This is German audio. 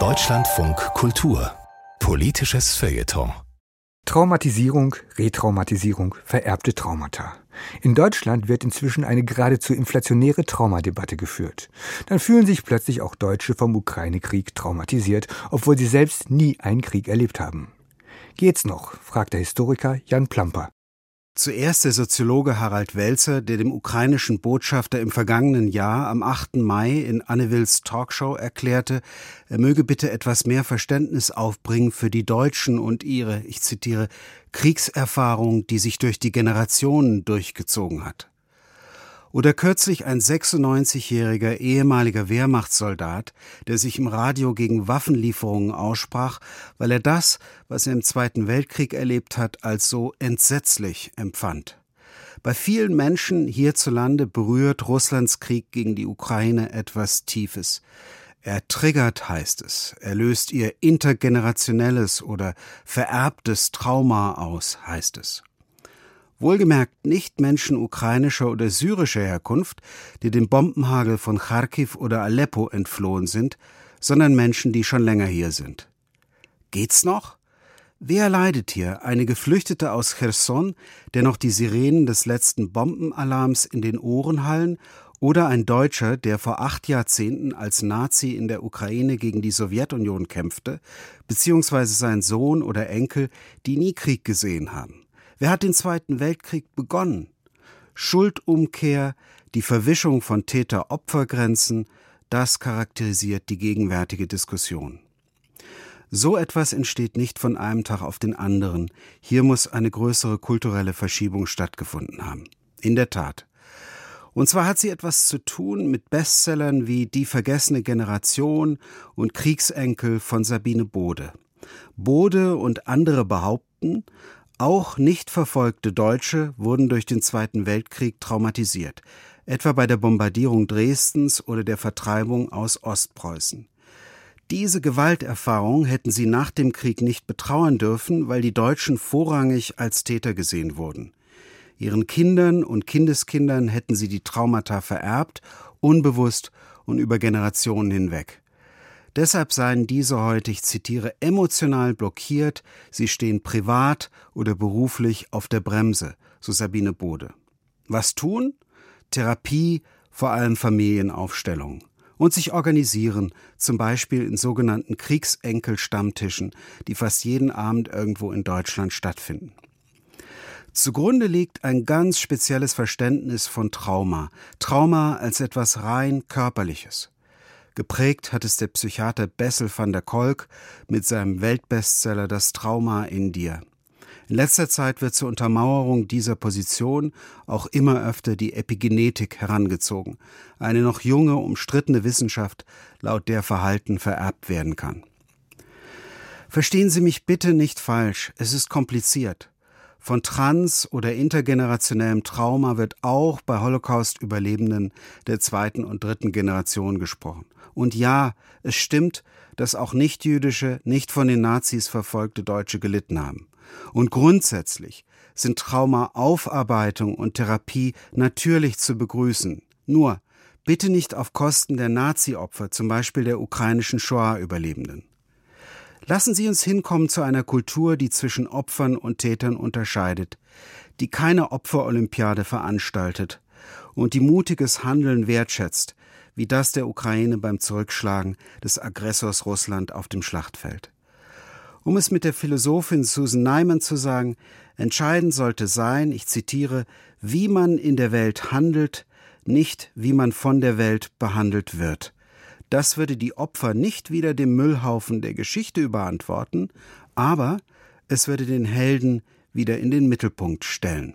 Deutschlandfunk Kultur Politisches Feuilleton Traumatisierung, Retraumatisierung, vererbte Traumata. In Deutschland wird inzwischen eine geradezu inflationäre Traumadebatte geführt. Dann fühlen sich plötzlich auch Deutsche vom Ukraine-Krieg traumatisiert, obwohl sie selbst nie einen Krieg erlebt haben. Geht's noch? fragt der Historiker Jan Plamper. Zuerst der Soziologe Harald Welzer, der dem ukrainischen Botschafter im vergangenen Jahr am 8. Mai in Anne Talkshow erklärte, er möge bitte etwas mehr Verständnis aufbringen für die Deutschen und ihre, ich zitiere, Kriegserfahrung, die sich durch die Generationen durchgezogen hat. Oder kürzlich ein 96-jähriger ehemaliger Wehrmachtssoldat, der sich im Radio gegen Waffenlieferungen aussprach, weil er das, was er im Zweiten Weltkrieg erlebt hat, als so entsetzlich empfand. Bei vielen Menschen hierzulande berührt Russlands Krieg gegen die Ukraine etwas Tiefes. Er triggert, heißt es. Er löst ihr intergenerationelles oder vererbtes Trauma aus, heißt es. Wohlgemerkt nicht Menschen ukrainischer oder syrischer Herkunft, die dem Bombenhagel von Kharkiv oder Aleppo entflohen sind, sondern Menschen, die schon länger hier sind. Geht's noch? Wer leidet hier? Eine Geflüchtete aus Cherson, der noch die Sirenen des letzten Bombenalarms in den Ohren hallen, oder ein Deutscher, der vor acht Jahrzehnten als Nazi in der Ukraine gegen die Sowjetunion kämpfte, beziehungsweise sein Sohn oder Enkel, die nie Krieg gesehen haben. Wer hat den Zweiten Weltkrieg begonnen? Schuldumkehr, die Verwischung von Täter-Opfer-Grenzen, das charakterisiert die gegenwärtige Diskussion. So etwas entsteht nicht von einem Tag auf den anderen. Hier muss eine größere kulturelle Verschiebung stattgefunden haben. In der Tat. Und zwar hat sie etwas zu tun mit Bestsellern wie Die vergessene Generation und Kriegsenkel von Sabine Bode. Bode und andere behaupten, auch nicht verfolgte Deutsche wurden durch den Zweiten Weltkrieg traumatisiert, etwa bei der Bombardierung Dresdens oder der Vertreibung aus Ostpreußen. Diese Gewalterfahrung hätten sie nach dem Krieg nicht betrauern dürfen, weil die Deutschen vorrangig als Täter gesehen wurden. Ihren Kindern und Kindeskindern hätten sie die Traumata vererbt, unbewusst und über Generationen hinweg. Deshalb seien diese heute, ich zitiere, emotional blockiert, sie stehen privat oder beruflich auf der Bremse, so Sabine Bode. Was tun? Therapie, vor allem Familienaufstellung. Und sich organisieren, zum Beispiel in sogenannten Kriegsenkel-Stammtischen, die fast jeden Abend irgendwo in Deutschland stattfinden. Zugrunde liegt ein ganz spezielles Verständnis von Trauma. Trauma als etwas rein körperliches. Geprägt hat es der Psychiater Bessel van der Kolk mit seinem Weltbestseller Das Trauma in dir. In letzter Zeit wird zur Untermauerung dieser Position auch immer öfter die Epigenetik herangezogen, eine noch junge, umstrittene Wissenschaft, laut der Verhalten vererbt werden kann. Verstehen Sie mich bitte nicht falsch, es ist kompliziert. Von trans- oder intergenerationellem Trauma wird auch bei Holocaust-Überlebenden der zweiten und dritten Generation gesprochen. Und ja, es stimmt, dass auch nichtjüdische, nicht von den Nazis verfolgte Deutsche gelitten haben. Und grundsätzlich sind Traumaaufarbeitung und Therapie natürlich zu begrüßen. Nur bitte nicht auf Kosten der Nazi-Opfer, zum Beispiel der ukrainischen Shoah-Überlebenden. Lassen Sie uns hinkommen zu einer Kultur, die zwischen Opfern und Tätern unterscheidet, die keine Opferolympiade veranstaltet und die mutiges Handeln wertschätzt, wie das der Ukraine beim Zurückschlagen des Aggressors Russland auf dem Schlachtfeld. Um es mit der Philosophin Susan Nyman zu sagen, entscheidend sollte sein, ich zitiere, wie man in der Welt handelt, nicht wie man von der Welt behandelt wird. Das würde die Opfer nicht wieder dem Müllhaufen der Geschichte überantworten, aber es würde den Helden wieder in den Mittelpunkt stellen.